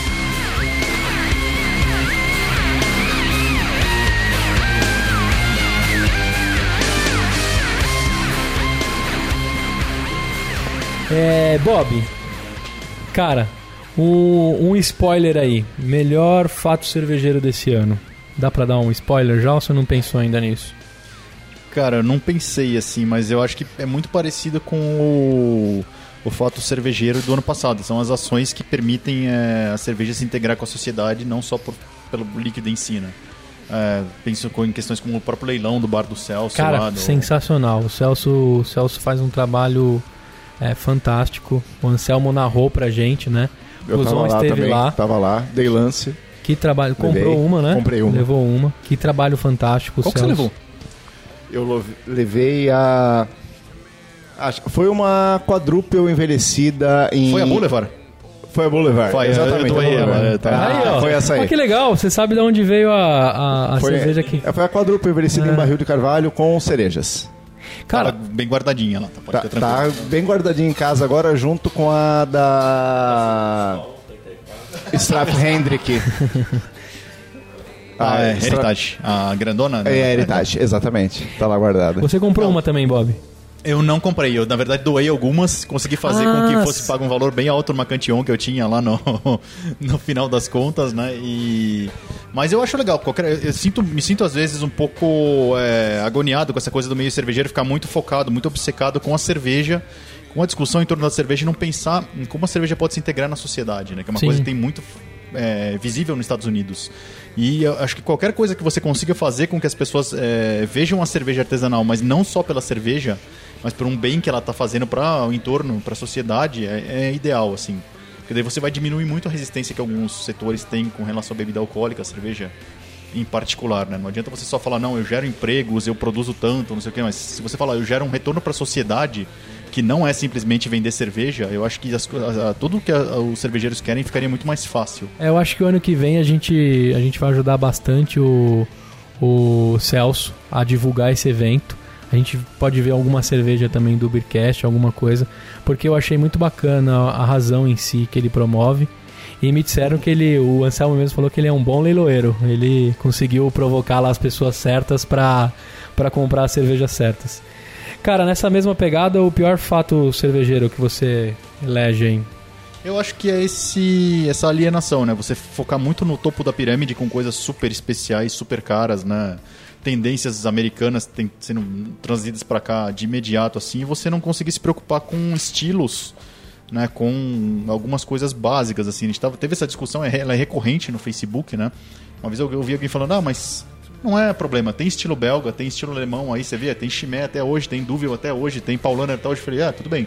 É, Bob, cara, um, um spoiler aí. Melhor fato cervejeiro desse ano. Dá pra dar um spoiler já ou você não pensou ainda nisso? Cara, eu não pensei assim, mas eu acho que é muito parecido com o, o fato cervejeiro do ano passado. São as ações que permitem é, a cerveja se integrar com a sociedade, não só por- pelo líquido em si, né? É, penso com- em questões como o próprio leilão do Bar do Celso Cara, lá. Do, sensacional. O Celso, o Celso faz um trabalho é, fantástico. O Anselmo narrou pra gente, né? Eu o Zon lá esteve também, lá. tava lá, dei lance. Que trabalho. Levei. Comprou uma, né? Comprei uma. Levou uma. Que trabalho fantástico. o Qual que você levou? Eu levei a. Acho que foi uma quadruple envelhecida em. Foi a Boulevard? Foi a Boulevard. Foi, eu exatamente. a Boulevard. ela, tá. Aí, ó. Foi essa aí. Ó, que legal. Você sabe de onde veio a, a, a Foi, cerveja aqui. é, foi a quadruple envelhecida É. em barril de carvalho com cerejas. Cara, Tava bem guardadinha lá, tá, pode Tá, tá bem guardadinho em casa agora, junto com a da. Strap Hendrick. Ah, é, Strap- Heritage. A grandona? né? É, Heritage, exatamente. Tá lá guardada. você comprou uma também, Bob. Eu não comprei, eu na verdade doei algumas, consegui fazer com Ah, que fosse pago um valor bem alto numa Cantillon que eu tinha lá no, no final das contas, né? E mas eu acho legal, qualquer, eu sinto, me sinto às vezes um pouco é, agoniado com essa coisa do meio cervejeiro ficar muito focado, muito obcecado com a cerveja, com a discussão em torno da cerveja e não pensar em como a cerveja pode se integrar na sociedade, né? Que é uma Sim. coisa que tem muito é, visível nos Estados Unidos. E eu acho que qualquer coisa que você consiga fazer com que as pessoas é, vejam a cerveja artesanal, mas não só pela cerveja, mas por um bem que ela está fazendo para o entorno, para a sociedade, é, é ideal, assim. Porque daí você vai diminuir muito a resistência que alguns setores têm com relação à bebida alcoólica, a cerveja em particular, né? Não adianta você só falar, não, eu gero empregos, eu produzo tanto, não sei o quê, mas se você falar, eu gero um retorno para a sociedade, que não é simplesmente vender cerveja, eu acho que as a- a- tudo que a- os cervejeiros querem ficaria muito mais fácil. É, eu acho que o ano que vem a gente, a gente vai ajudar bastante o, o Celso a divulgar esse evento. A gente pode ver alguma cerveja também do Beercast, alguma coisa, porque eu achei muito bacana a razão em si que ele promove. E me disseram que ele, o Anselmo mesmo falou que ele é um bom leiloeiro. Ele conseguiu provocar lá as pessoas certas para comprar as cervejas certas. Cara, nessa mesma pegada, o pior fato cervejeiro que você elege, hein? Eu acho que é esse, essa alienação, né? Você focar muito no topo da pirâmide com coisas super especiais, super caras, né? Tendências americanas tem- sendo trazidas para cá de imediato, assim, e você não conseguir se preocupar com estilos, né? Com algumas coisas básicas, assim. A gente tava, teve essa discussão, é- ela é recorrente no Facebook, né? Uma vez eu ouvi alguém falando, ah, mas não é problema, tem estilo belga, tem estilo alemão aí, você vê, tem Chimé até hoje, tem Duvel até hoje, tem Paulaner até hoje. Eu falei, ah, tudo bem.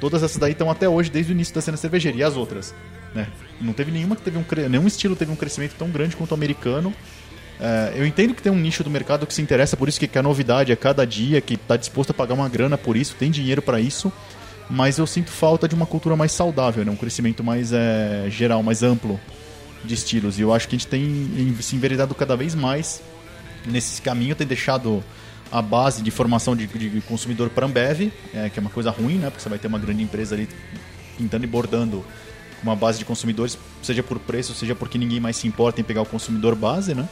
Todas essas daí estão até hoje, desde o início da cena cervejeira. E as outras? né? Não teve nenhuma que teve um nenhum estilo teve um crescimento tão grande quanto o americano. É, eu entendo que tem um nicho do mercado que se interessa por isso, que quer novidade a cada dia, que está disposto a pagar uma grana por isso, tem dinheiro para isso. Mas eu sinto falta de uma cultura mais saudável, né? um crescimento mais é, geral, mais amplo de estilos. E eu acho que a gente tem em- se enveredado cada vez mais nesse caminho, tem deixado a base de formação de, de consumidor para Ambev, é, que é uma coisa ruim, né? Porque você vai ter uma grande empresa ali pintando e bordando uma base de consumidores, seja por preço, seja porque ninguém mais se importa em pegar o consumidor base, né?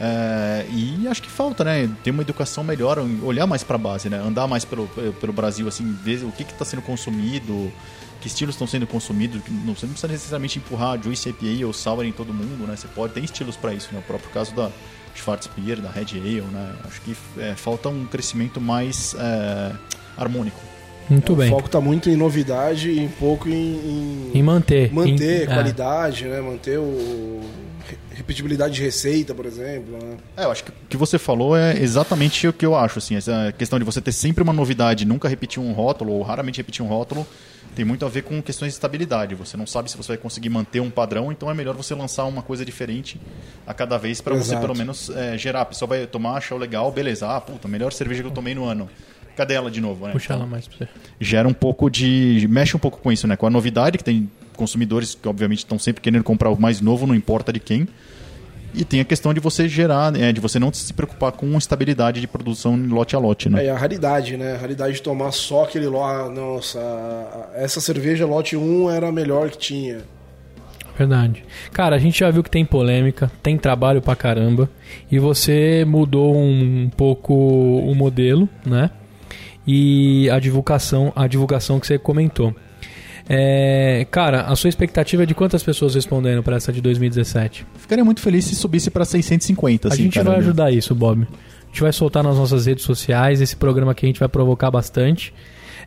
É, e acho que falta, né? Ter uma educação melhor, olhar mais para a base, né? Andar mais pelo, pelo Brasil, assim, ver o que está sendo consumido, que estilos estão sendo consumidos. Não, você não precisa necessariamente empurrar Juice IPA ou Sour em todo mundo, né? Você pode, tem estilos para isso, né? O próprio caso da Schwarzbier, da Red Ale, né? Acho que é, falta um crescimento mais é, harmônico. Muito o bem. foco tá muito em novidade e um pouco em, em Em manter. manter em, é. qualidade, né? Manter o repetibilidade de receita, por exemplo. Né? É, eu acho que o que você falou é exatamente o que eu acho, assim, essa questão de você ter sempre uma novidade, nunca repetir um rótulo ou raramente repetir um rótulo, tem muito a ver com questões de estabilidade. Você não sabe se você vai conseguir manter um padrão, então é melhor você lançar uma coisa diferente a cada vez para você pelo menos é, gerar. A pessoa vai tomar, achar legal, beleza. Ah, puta, melhor cerveja que eu tomei no ano. Cadê ela de novo, né? Puxa Então, ela mais pra você. gera um pouco de. mexe um pouco com isso, né? Com a novidade, que tem consumidores que obviamente estão sempre querendo comprar o mais novo, não importa de quem. E tem a questão de você gerar, né, de você não se preocupar com estabilidade de produção lote a lote, né? É, a raridade, né? A raridade de tomar só aquele lote. Nossa, essa cerveja lote 1 era a melhor que tinha. Verdade. Cara, a gente já viu que tem polêmica, tem trabalho pra caramba. E você mudou um pouco o modelo, né? E a divulgação, a divulgação que você comentou. É, cara, a sua expectativa é de quantas pessoas respondendo pra essa de 2017? Ficaria muito feliz se subisse para 650, a assim, gente cara, vai né? ajudar isso, Bob. A gente vai soltar nas nossas redes sociais. Esse programa aqui a gente vai provocar bastante.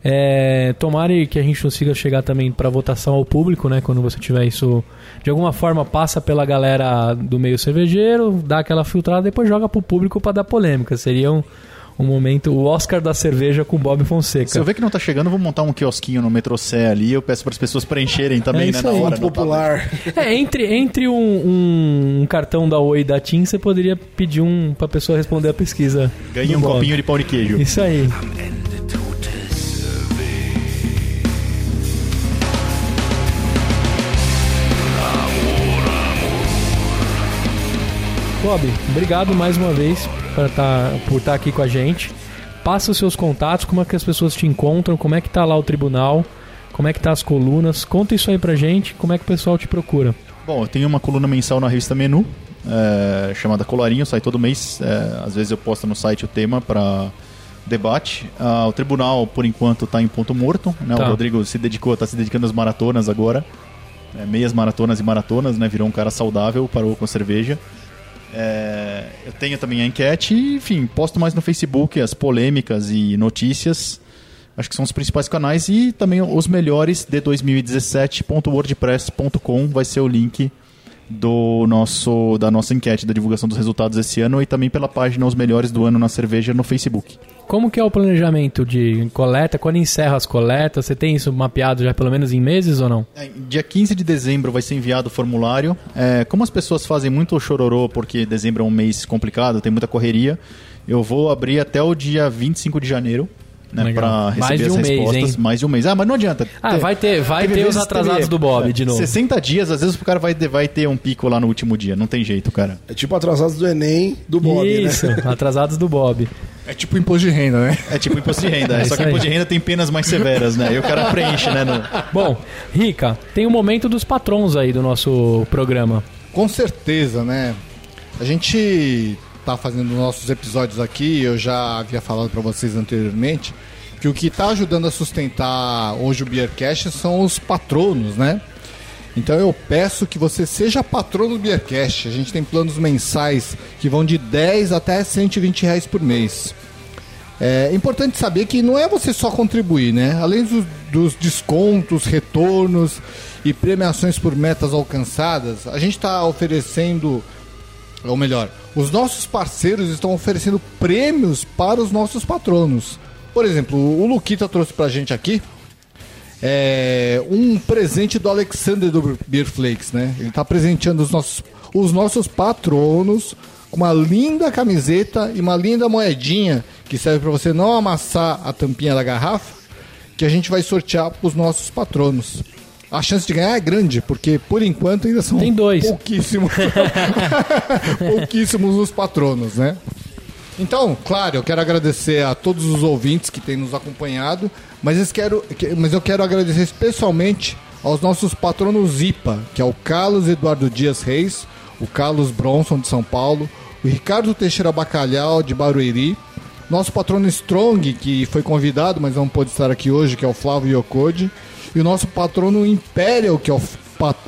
É, tomara que a gente consiga chegar também para votação ao público, né? Quando você tiver isso, de alguma forma passa pela galera do meio cervejeiro, dá aquela filtrada, depois joga pro público para dar polêmica. Seria um, um momento, o Oscar da cerveja com Bob Fonseca. Se eu ver que não tá chegando, eu vou montar um quiosquinho no metrô Sé ali. Eu peço para as pessoas preencherem também, É né? Na aí. hora. Tá- popular. É, entre, entre um, um- um cartão da Oi e da TIM, você poderia pedir um pra pessoa responder a pesquisa. Ganhei do um Bob. copinho de pão de queijo. Isso aí. Bob, obrigado mais uma vez por estar por tá aqui com a gente. Passa os seus contatos, como é que as pessoas te encontram, como é que tá lá o tribunal, como é que tá as colunas. Conta isso aí pra gente, como é que o pessoal te procura. Bom, eu tenho uma coluna mensal na revista Menu, é, chamada Colarinho, sai todo mês. É, às vezes eu posto no site o tema para debate. Ah, o tribunal, por enquanto, está em ponto morto. Né? Tá. O Rodrigo se dedicou, está se dedicando às maratonas agora. É, meias maratonas e maratonas, né? Virou um cara saudável, parou com cerveja. É, eu tenho também a enquete e, enfim, posto mais no Facebook as polêmicas e notícias. Acho que são os principais canais e também os melhores de 2017.wordpress.com vai ser o link do nosso da nossa enquete da divulgação dos resultados esse ano e também pela página Os Melhores do Ano na Cerveja no Facebook. Como que é o planejamento de coleta? Quando encerra as coletas? Você tem isso mapeado já pelo menos em meses ou não? É, Dia 15 de dezembro vai ser enviado o formulário. É, como as pessoas fazem muito chororô, porque dezembro é um mês complicado, tem muita correria, eu vou abrir até o dia 25 de janeiro. Né, Mais receber as um mês, respostas. hein? Mais de um mês. Ah, mas não adianta. Ah, vai ter, vai ter os atrasados teve- do Bob é, de novo. 60 dias, às vezes o cara vai, ter- vai ter um pico lá no último dia. Não tem jeito, cara. É tipo atrasados do Enem do Bob, Isso, né? atrasados do Bob. É tipo imposto de renda, né? É tipo imposto de renda. É só que aí. imposto de renda tem penas mais severas, né? E o cara preenche, né? no- Bom, Rica, tem o momento dos patrons aí do nosso programa. Com certeza, né? A gente tá fazendo nossos episódios aqui, eu já havia falado pra vocês anteriormente, que o que tá ajudando a sustentar hoje o Beercast são os patronos, né? Então eu peço que você seja patrono do Beercast. A gente tem planos mensais que vão de 10 até 120 reais por mês. É importante saber que não é você só contribuir, né? Além dos, dos descontos, retornos e premiações por metas alcançadas, a gente está oferecendo, ou melhor, os nossos parceiros estão oferecendo prêmios para os nossos patronos. Por exemplo, o Luquita trouxe pra gente aqui é, um presente do Alexander do Beer Flakes, né? Ele está presenteando os nossos, os nossos patronos com uma linda camiseta e uma linda moedinha que serve para você não amassar a tampinha da garrafa, que a gente vai sortear para os nossos patronos. A chance de ganhar é grande, porque por enquanto ainda são Tem dois. pouquíssimos, pouquíssimos os patronos, né? Então, claro, eu quero agradecer a todos os ouvintes que têm nos acompanhado, mas eu quero, que- mas eu quero agradecer especialmente aos nossos patronos IPA, que é o Carlos Eduardo Dias Reis, o Carlos Bronson de São Paulo, o Ricardo Teixeira Bacalhau de Barueri, nosso patrono Strong, que foi convidado, mas não pôde estar aqui hoje, que é o Flávio Yokode, e o nosso patrono Imperial, que é o,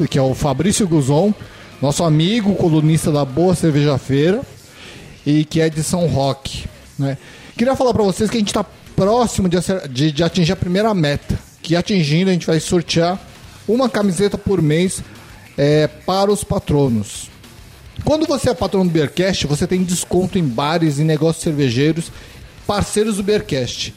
que é o Fabrício Guzon, nosso amigo colunista da Boa Cerveja Feira, e que é de São Roque. Né? Queria falar para vocês que a gente está próximo de, de- de atingir a primeira meta, que atingindo a gente vai sortear uma camiseta por mês é, para os patronos. Quando você é patrono do Beercast, você tem desconto em bares e negócios cervejeiros parceiros do Beercast.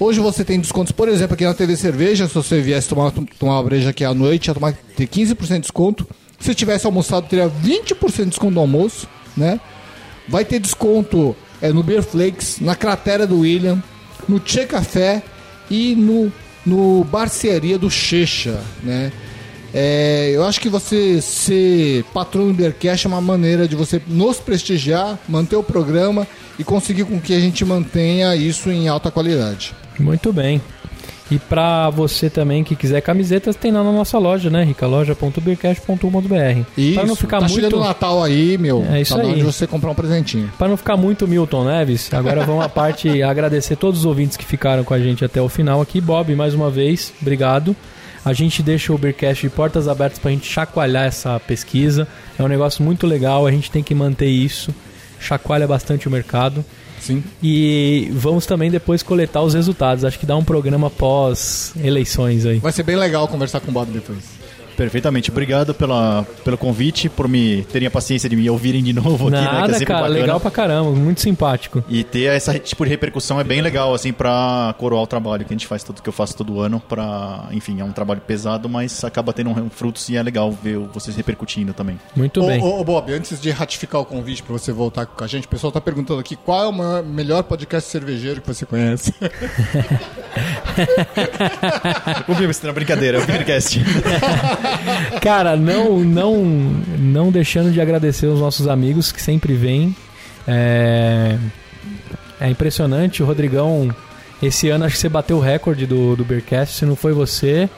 Hoje você tem descontos, por exemplo, aqui na TV Cerveja, se você viesse tomar, tomar uma breja aqui à noite, ia tomar, ter 15% de desconto. Se tivesse almoçado, teria 20% de desconto no almoço, né? Vai ter desconto é, no Beer Flakes, na Cratera do William, no Tchê Café e no, no Barcearia do Checha, né? É, eu acho que você ser patrono do Beercast é uma maneira de você nos prestigiar, manter o programa e conseguir com que a gente mantenha isso em alta qualidade. Muito bem. E pra você também que quiser camisetas, tem lá na nossa loja, né, Rica? loja.beercast.com.br. Isso, Pra não ficar tá muito chegando o Natal aí, meu. É isso tá aí. de você comprar um presentinho. Para não ficar muito Milton Neves, agora vamos à parte agradecer todos os ouvintes que ficaram com a gente até o final aqui. Bob, mais uma vez, obrigado. A gente deixa o Beercast de portas abertas para a gente chacoalhar essa pesquisa. É um negócio muito legal, a gente tem que manter isso. Chacoalha bastante o mercado. Sim. E vamos também depois coletar os resultados. Acho que dá um programa pós eleições aí. Vai ser bem legal conversar com o Bob depois. Perfeitamente. Obrigado pela, pelo convite, por me terem a paciência de me ouvirem de novo aqui, né? Que é Nada, sempre cara, bacana. legal pra caramba, muito simpático. E ter essa tipo de repercussão é bem legal, assim, pra coroar o trabalho que a gente faz, tudo que eu faço todo ano, pra, enfim, é um trabalho pesado, mas acaba tendo um frutos e é legal ver vocês repercutindo também. Muito Ô, bem. ô, ô, Bob, antes de ratificar o convite pra você voltar com a gente, o pessoal tá perguntando aqui qual é o maior- melhor podcast cervejeiro que você conhece. O Bibs, na brincadeira, o Beercast. Cara, não, não, não deixando de agradecer os nossos amigos que sempre vêm. É, é impressionante, o Rodrigão. Esse ano acho que você bateu o recorde do, do Beercast. Se não foi você,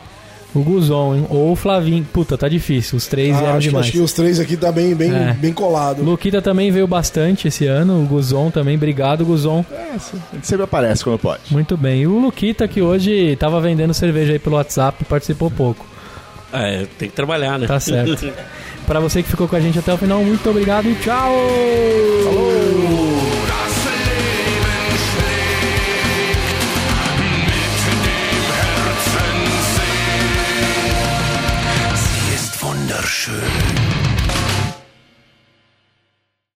o Guzon, hein? ou o Flavinho. Puta, tá difícil. Os três Ah, eram acho, que, demais. acho que os três aqui tá bem, bem, É. bem colado. O Luquita também veio bastante esse ano. O Guzon também. Obrigado, Guzon. A gente sempre aparece quando pode. Muito bem. E o Luquita, que hoje tava vendendo cerveja aí pelo WhatsApp, participou pouco. É, tem que trabalhar, né? Tá certo. Para você que ficou com a gente até o final, muito obrigado e tchau! Falou!